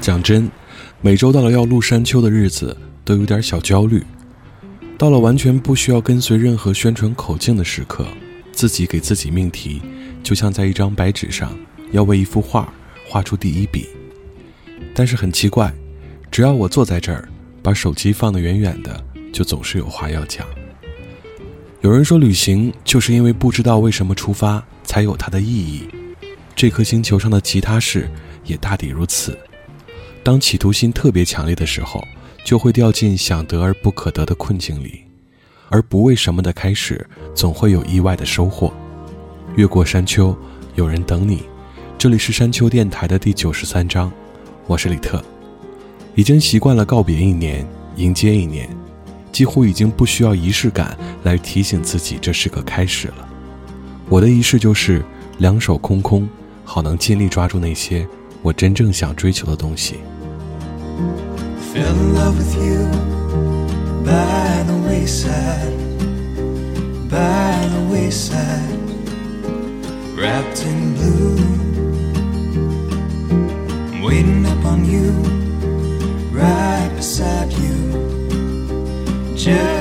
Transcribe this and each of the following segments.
讲真，每周到了要录山丘的日子，都有点小焦虑。到了完全不需要跟随任何宣传口径的时刻，自己给自己命题，就像在一张白纸上要为一幅画画出第一笔。但是很奇怪，只要我坐在这儿，把手机放得远远的，就总是有话要讲。有人说，旅行就是因为不知道为什么出发，才有它的意义。这颗星球上的其他事也大抵如此。当企图心特别强烈的时候，就会掉进想得而不可得的困境里，而不为什么的开始，总会有意外的收获。越过山丘，有人等你。这里是山丘电台的第九十三章，我是李特。已经习惯了告别一年，迎接一年，几乎已经不需要仪式感来提醒自己这是个开始了。我的仪式就是两手空空，好能尽力抓住那些我真正想追求的东西。Waiting up on you, right beside you, just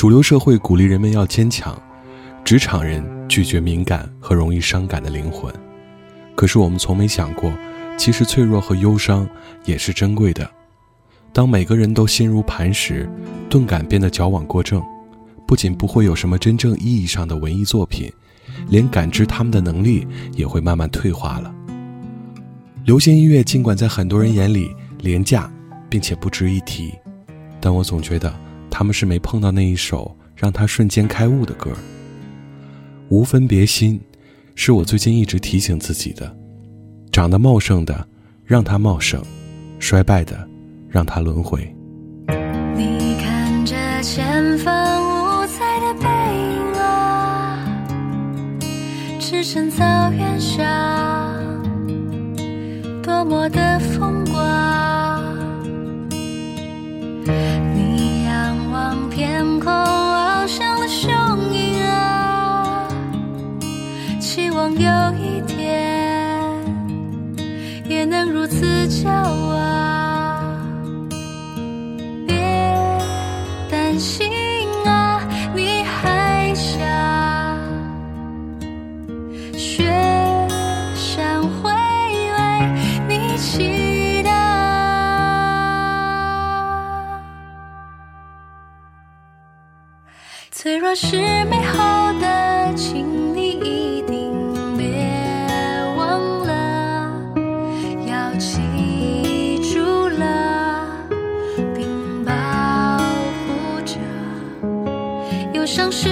主流社会鼓励人们要坚强，职场人拒绝敏感和容易伤感的灵魂。可是我们从没想过，其实脆弱和忧伤也是珍贵的。当每个人都心如磐石，钝感变得矫枉过正，不仅不会有什么真正意义上的文艺作品，连感知他们的能力也会慢慢退化了。流行音乐尽管在很多人眼里廉价，并且不值一提，但我总觉得。他们是没碰到那一首让他瞬间开悟的歌。无分别心，是我最近一直提醒自己的。长得茂盛的，让它茂盛；衰败的，让它轮回。你看着前方五彩的背影啊，驰骋草原上，多么的风天空翱翔的雄鹰啊，期望有一天也能如此骄傲。脆弱是美好的，请你一定别忘了，要记住了，并保护着。忧伤是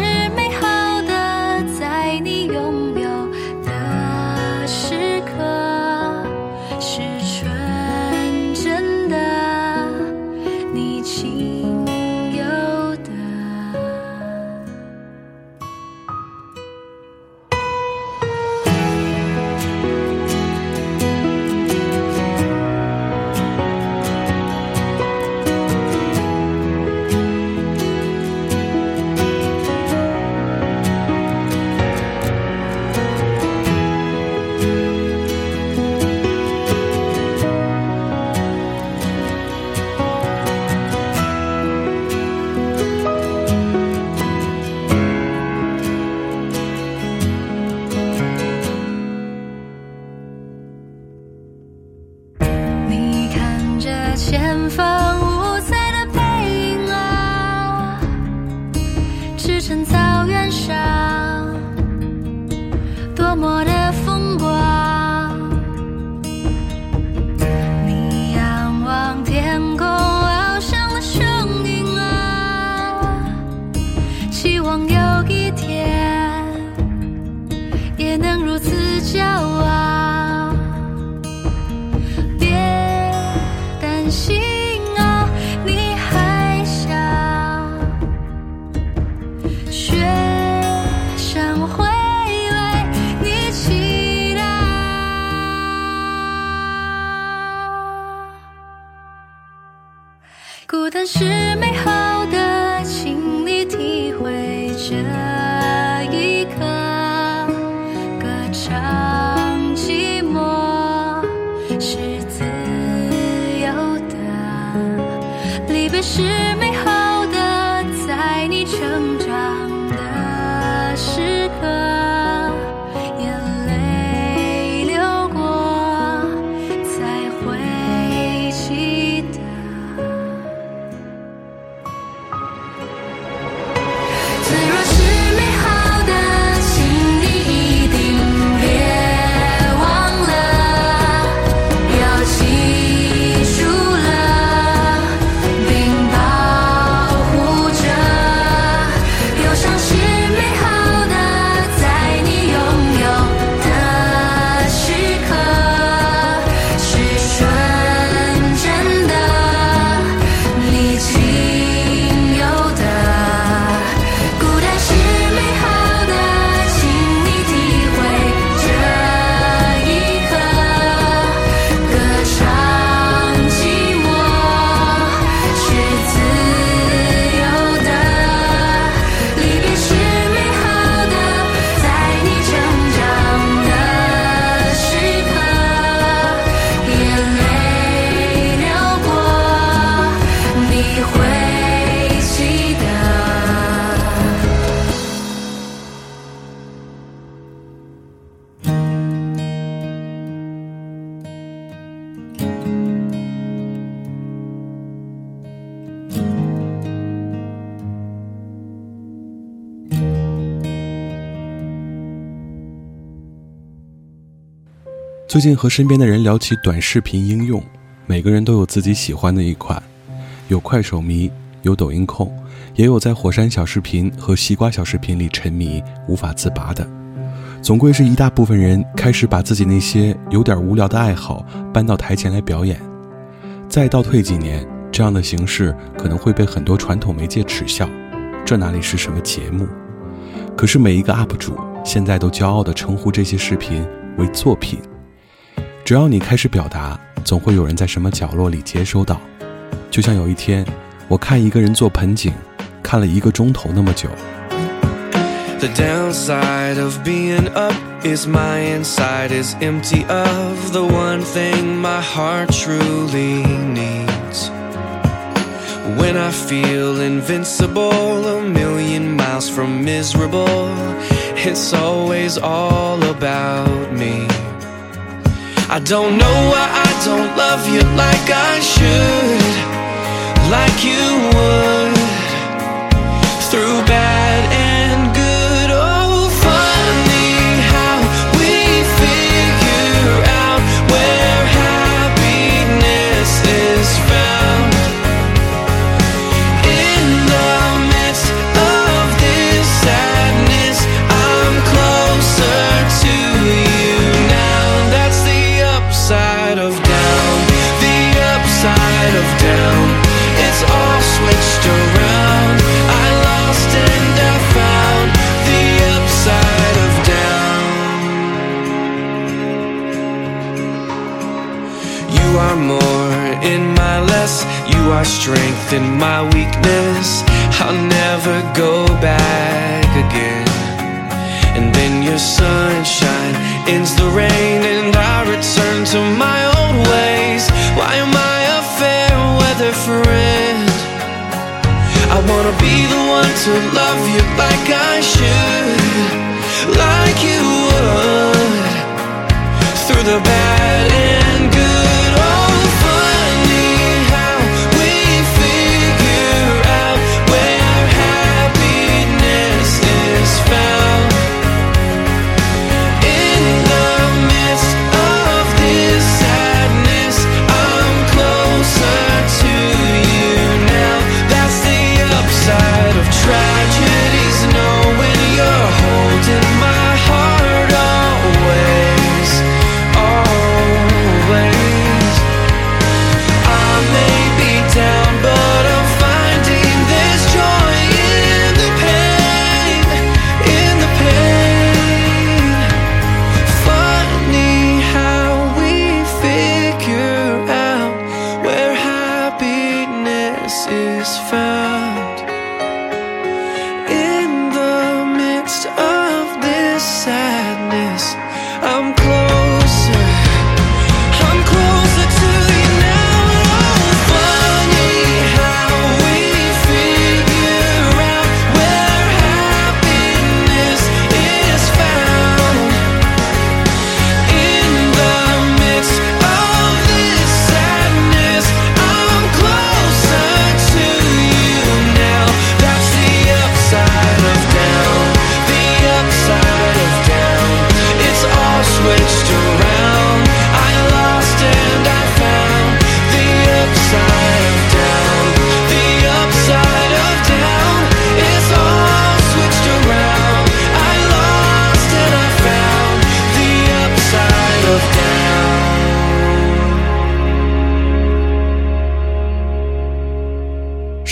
最近和身边的人聊起短视频应用，每个人都有自己喜欢的一款，有快手迷，有抖音控，也有在火山小视频和西瓜小视频里沉迷无法自拔的。总归是一大部分人开始把自己那些有点无聊的爱好搬到台前来表演。再倒退几年，这样的形式可能会被很多传统媒介耻笑，这哪里是什么节目？可是每一个 UP 主现在都骄傲地称呼这些视频为作品。只要你开始表达，总会有人在什么角落里接收到。就像有一天，我看一个人做盆景，看了一个钟头那么久。The downside of being up is my inside is empty of the one thing my heart truly needs. When I feel invincible, a million miles from miserable, it's always all about me. I don't know why I don't love you like I should, like you would. Are strength in my weakness. I'll never go back again. And then your sunshine ends the rain, and I return to my old ways. Why am I a fair weather friend? I wanna be the one to love you like I should, like you would through the bad and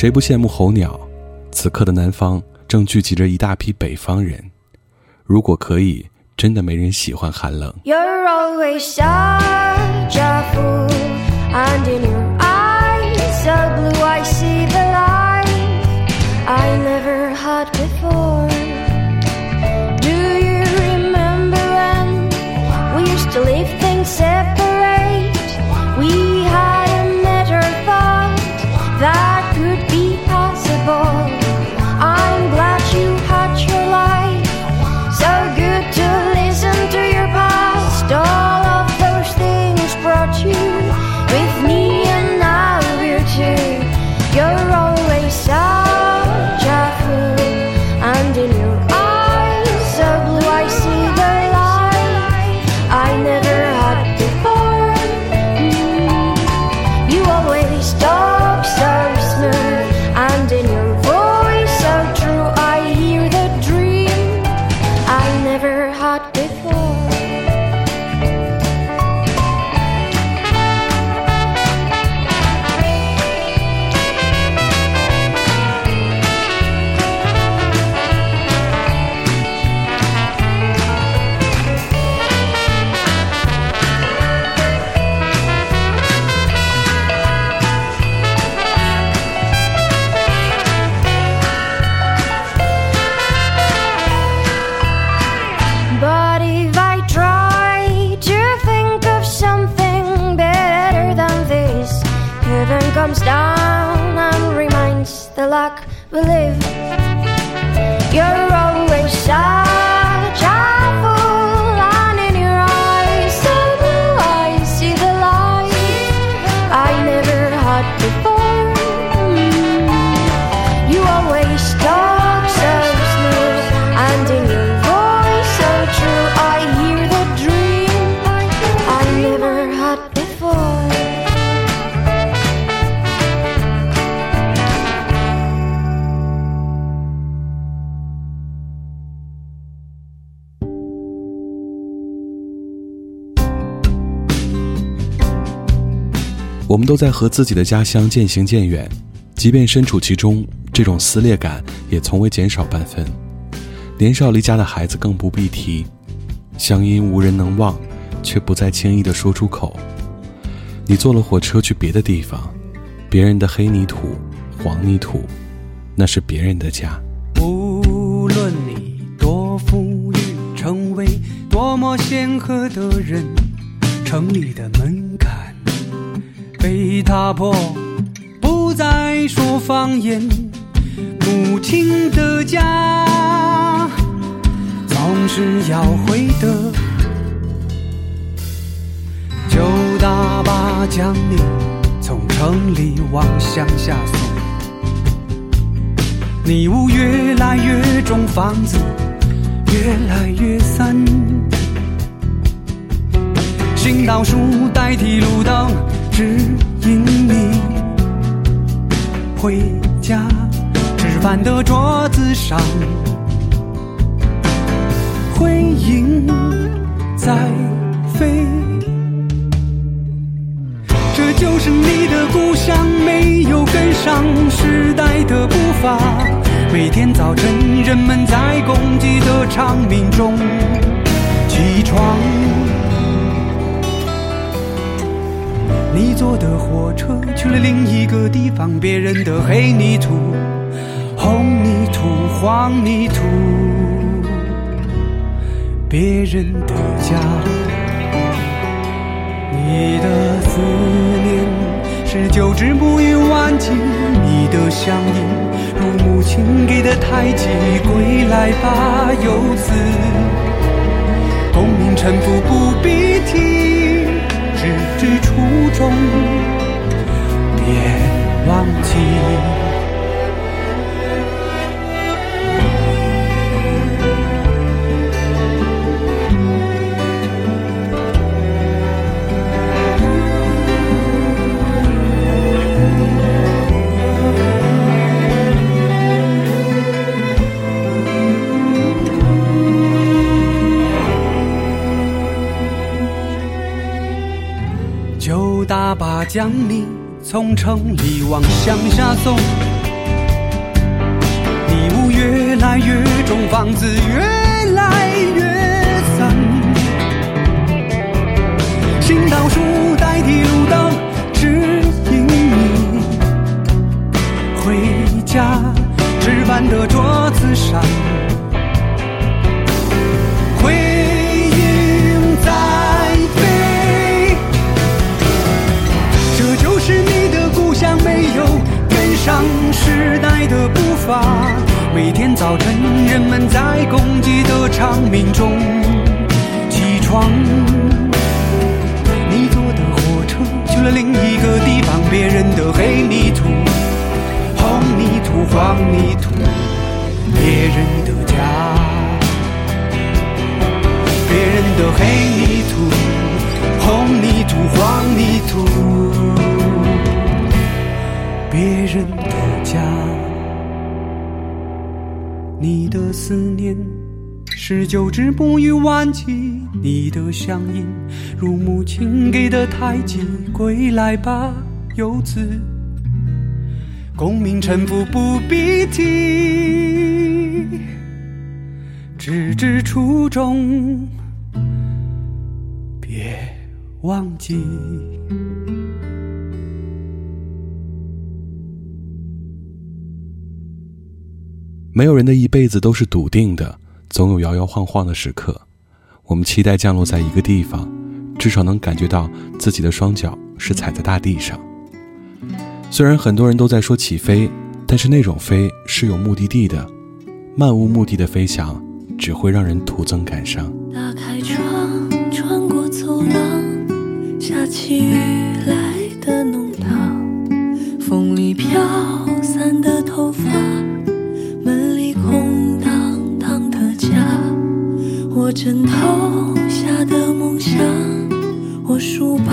谁不羡慕候鸟？此刻的南方正聚集着一大批北方人。如果可以，真的没人喜欢寒冷。You're comes down and reminds the luck we live. 我们都在和自己的家乡渐行渐远，即便身处其中，这种撕裂感也从未减少半分。年少离家的孩子更不必提，乡音无人能忘，却不再轻易地说出口。你坐了火车去别的地方，别人的黑泥土、黄泥土，那是别人的家。无论你多富裕，成为多么显赫的人，城里的门槛被踏破，不再说方言。母亲的家总是要回的，旧大巴将你从城里往乡下送。你雾越来越重，房子越来越散。行道树代替路灯，指引你回家。吃饭的桌子上，回音在飞。这就是你的故乡，没有跟上时代的步伐。每天早晨，人们在公鸡的长鸣中起床。你坐的火车去了另一个地方，别人的黑泥土、红泥土、黄泥土，别人的家。你的思念是久治不愈顽疾，你的乡音如母亲给的胎记。归来吧，游子，功名臣服不必提，途中，别忘记。将你从城里往乡下送，你雾越来越重，房子越来越散。行道树代替路灯，指引你回家。吃饭的桌子上，的步伐。每天早晨，人们在公鸡的长鸣中起床。你坐的火车去了另一个地方，别人的黑泥土、红泥土、黄泥土，别人的家，别人的黑泥土、红泥土、黄泥土，别人的家。你的思念是久治不愈顽疾，你的乡音如母亲给的胎记。归来吧，游子，功名臣服不必提，只知初衷，别忘记。没有人的一辈子都是笃定的，总有摇摇晃晃的时刻。我们期待降落在一个地方，至少能感觉到自己的双脚是踩在大地上。虽然很多人都在说起飞，但是那种飞是有目的地的，漫无目的的飞翔只会让人徒增感伤。打开窗，穿过走廊，下起雨来的弄堂，风里飘枕头下的梦想，我书包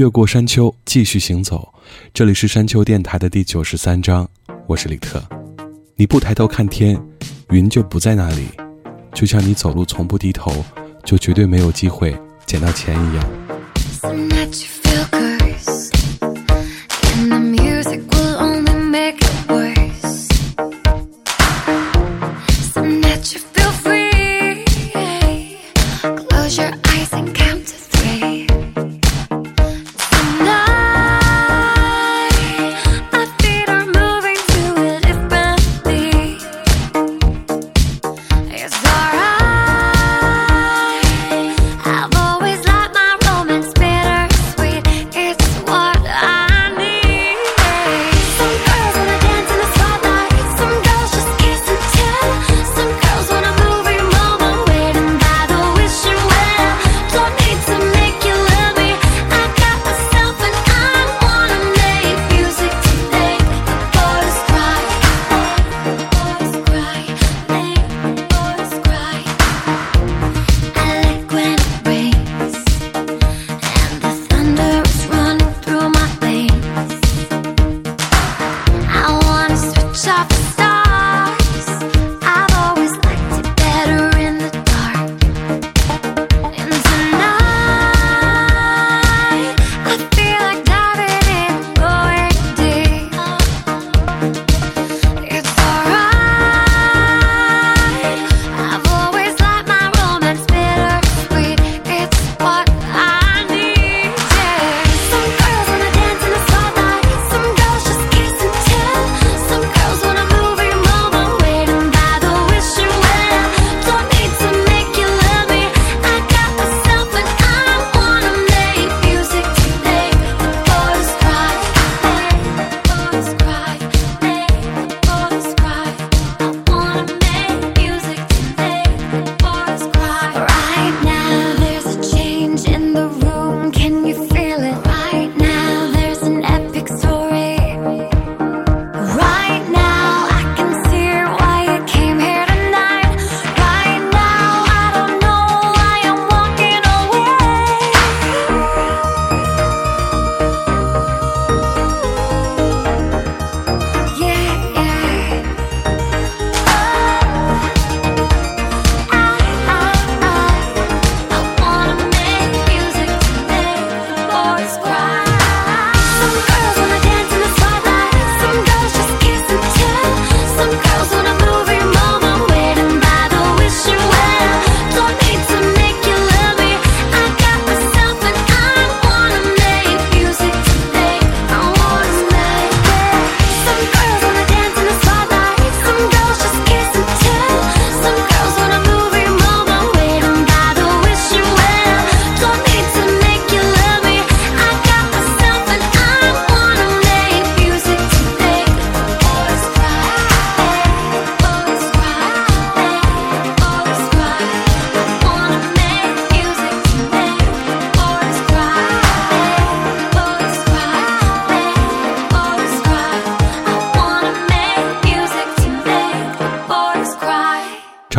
越过山丘，继续行走。这里是山丘电台的第九十三章，我是李特。你不抬头看天，云就不在那里。就像你走路从不低头，就绝对没有机会捡到钱一样。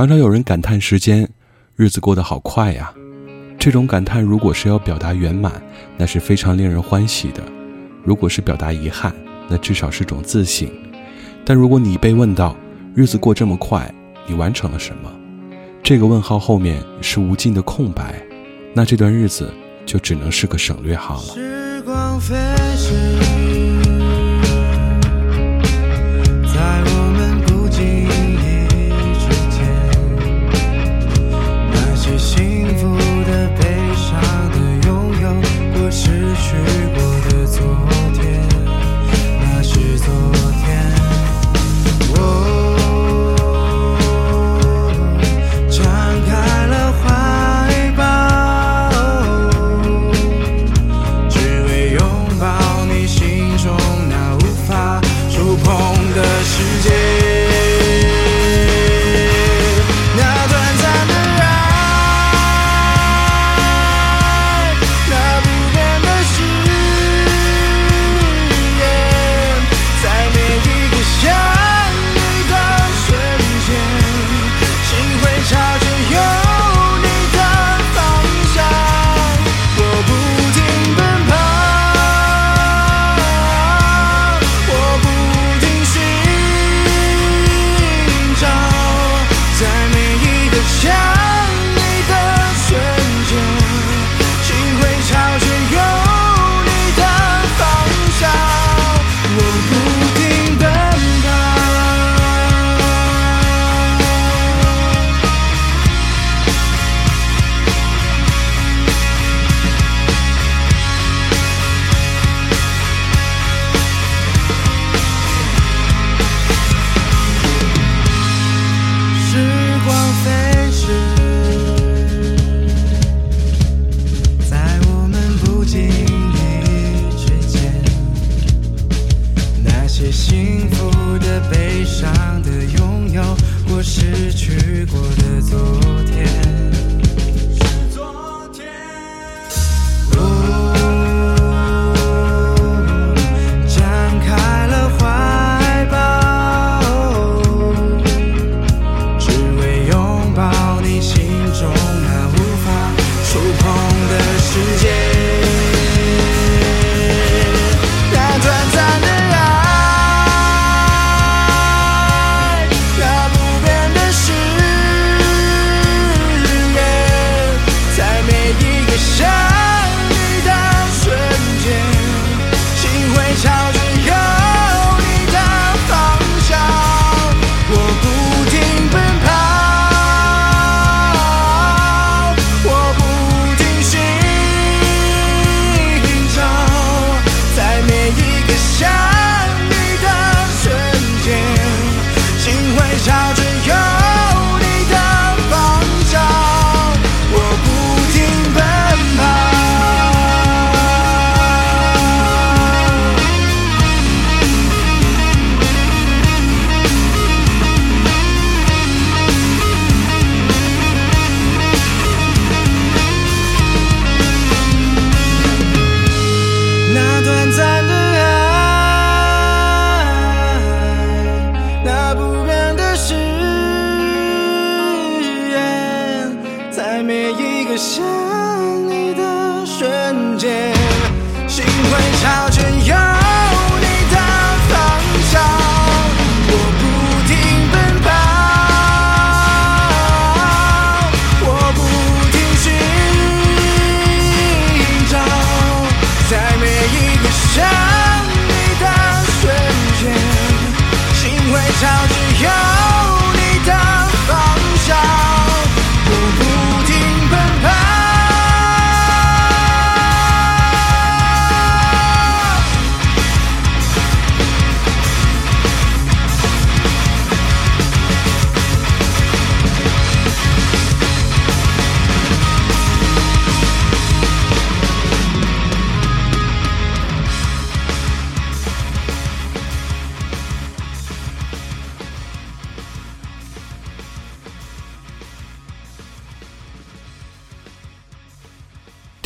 常常有人感叹时间，日子过得好快呀。这种感叹如果是要表达圆满，那是非常令人欢喜的；如果是表达遗憾，那至少是种自省。但如果你被问到日子过这么快，你完成了什么？这个问号后面是无尽的空白，那这段日子就只能是个省略号了。时光飞逝。失去过。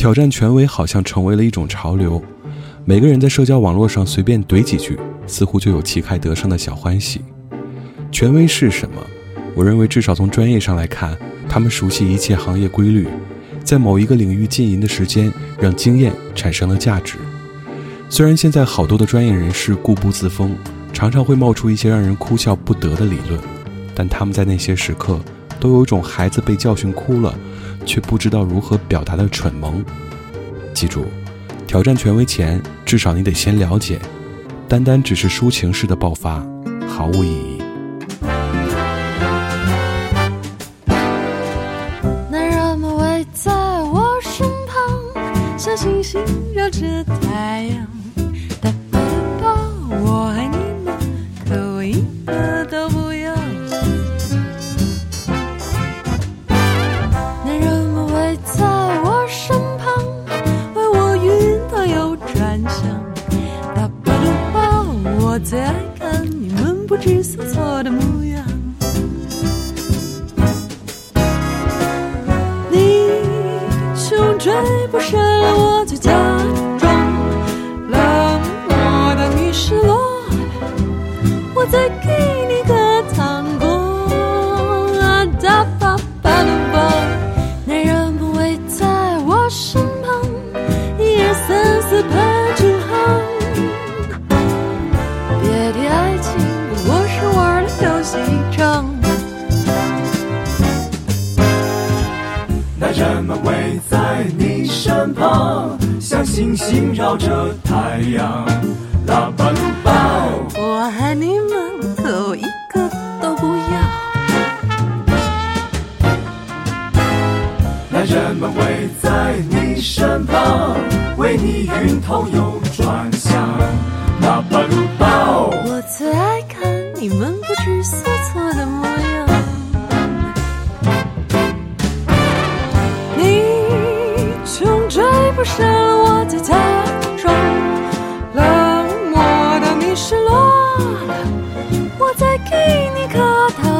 挑战权威好像成为了一种潮流，每个人在社交网络上随便怼几句，似乎就有旗开得胜的小欢喜。权威是什么？我认为至少从专业上来看，他们熟悉一切行业规律，在某一个领域浸淫的时间，让经验产生了价值。虽然现在好多的专业人士固步自封，常常会冒出一些让人哭笑不得的理论，但他们在那些时刻，都有一种孩子被教训哭了，却不知道如何表达的蠢萌。记住，挑战权威前，至少你得先了解，单单只是抒情式的爆发，毫无意义。男人们围在我身旁，像星星绕着太阳。给你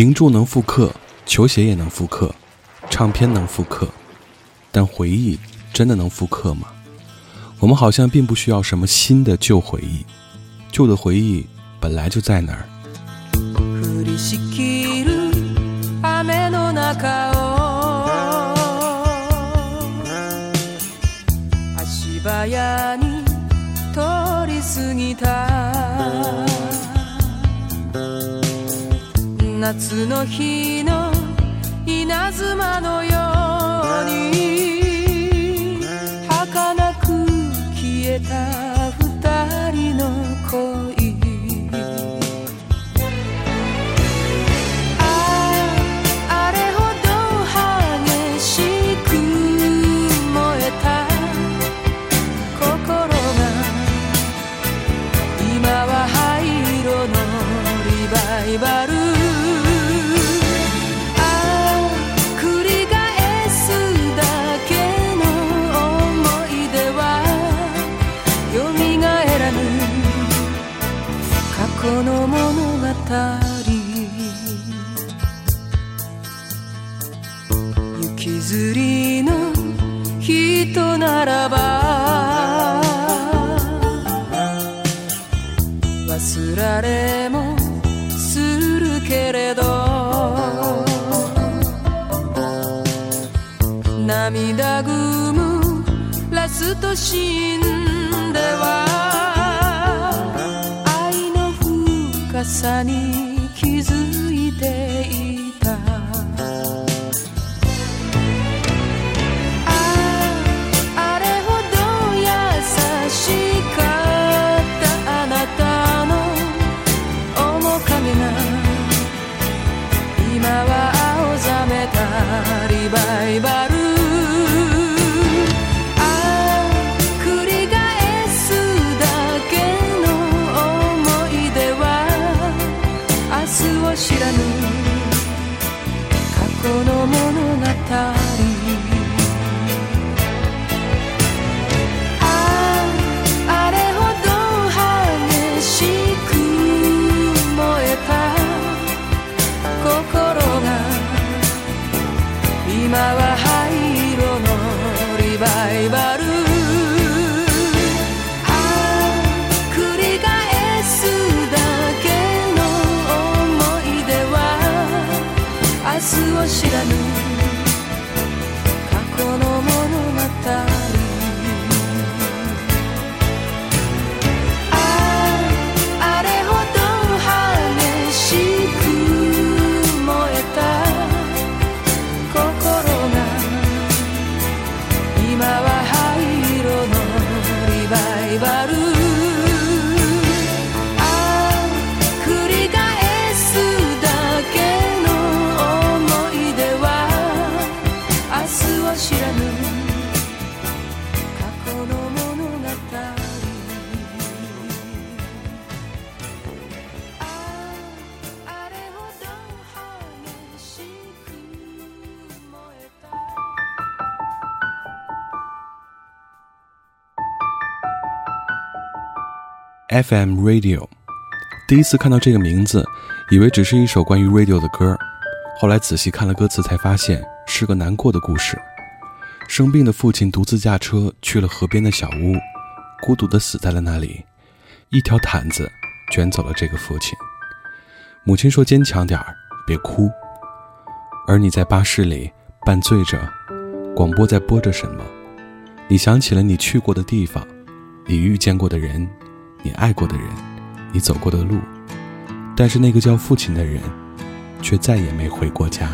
名著能复刻，球鞋也能复刻，唱片能复刻，但回忆真的能复刻吗？我们好像并不需要什么新的旧回忆，旧的回忆本来就在那儿。降りしきる雨の中を足早に通り過ぎた 夏の日の稲妻のように儚く消えた。この物語。FM Radio，第一次看到这个名字，以为只是一首关于 radio 的歌，后来仔细看了歌词，才发现是个难过的故事。生病的父亲独自驾车去了河边的小屋，孤独地死在了那里，一条毯子卷走了这个父亲。母亲说：“坚强点儿，别哭。”而你在巴士里半醉着，广播在播着什么？你想起了你去过的地方，你遇见过的人。你爱过的人，你走过的路，但是那个叫父亲的人，却再也没回过家。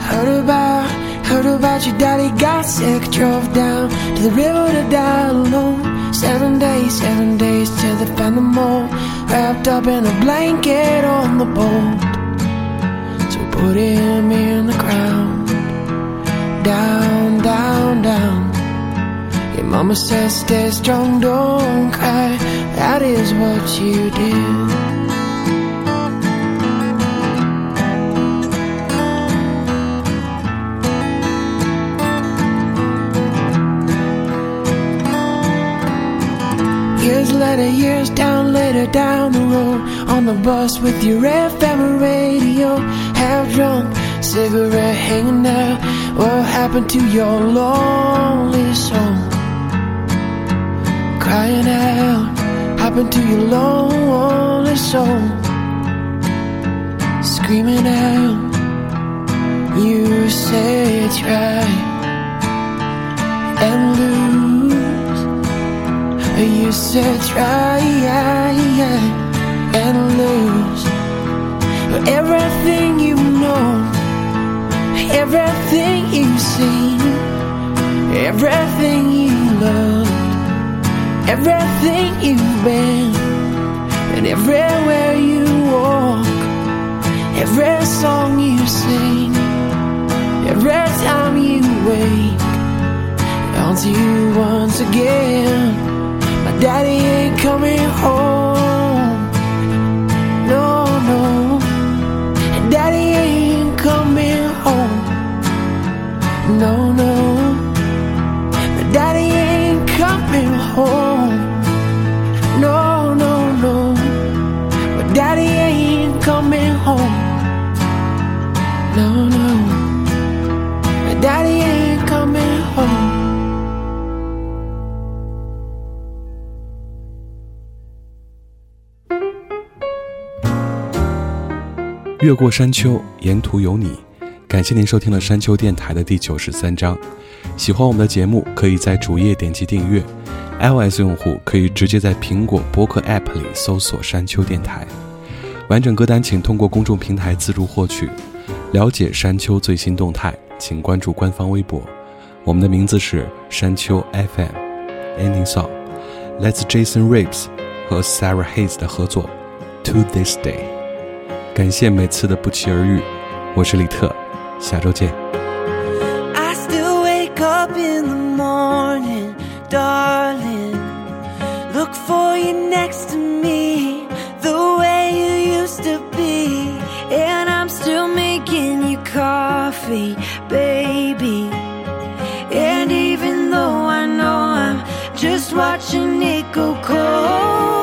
Heard about, heard about your daddy got sick, drove down to the river to die alone. Seven days, seven days till they found them all, wrapped up in a blanket on the boat. So put him in the ground, down, down, down. Your mama says stay strong, don't cry. That is what you did. Years later, years down later down the road On the bus with your FM radio Half drunk, cigarette hanging out What happened to your lonely soul? Crying out, happened to your lonely soul? Screaming out, you say try and lose you said try and lose everything you know Everything you've seen Everything you loved Everything you've been And everywhere you walk Every song you sing Every time you wake Haunts you once again my daddy ain't coming home. No, no. Daddy ain't coming home. No, no. Daddy ain't coming home. 越过山丘，沿途有你。感谢您收听了山丘电台的第九十三章。喜欢我们的节目，可以在主页点击订阅。iOS 用户可以直接在苹果播客 App 里搜索“山丘电台”。完整歌单请通过公众平台自助获取。了解山丘最新动态，请关注官方微博。我们的名字是山丘 FM。Ending song，来自 Jason Reeves 和 Sarah Hayes 的合作《To This Day》。感谢每次的不期而遇，我是李特，下周见。I still wake up in the morning, darling. Look for you next to me, the way you used to be. And I'm still making you coffee, baby. And even though I know I'm just watching it go cold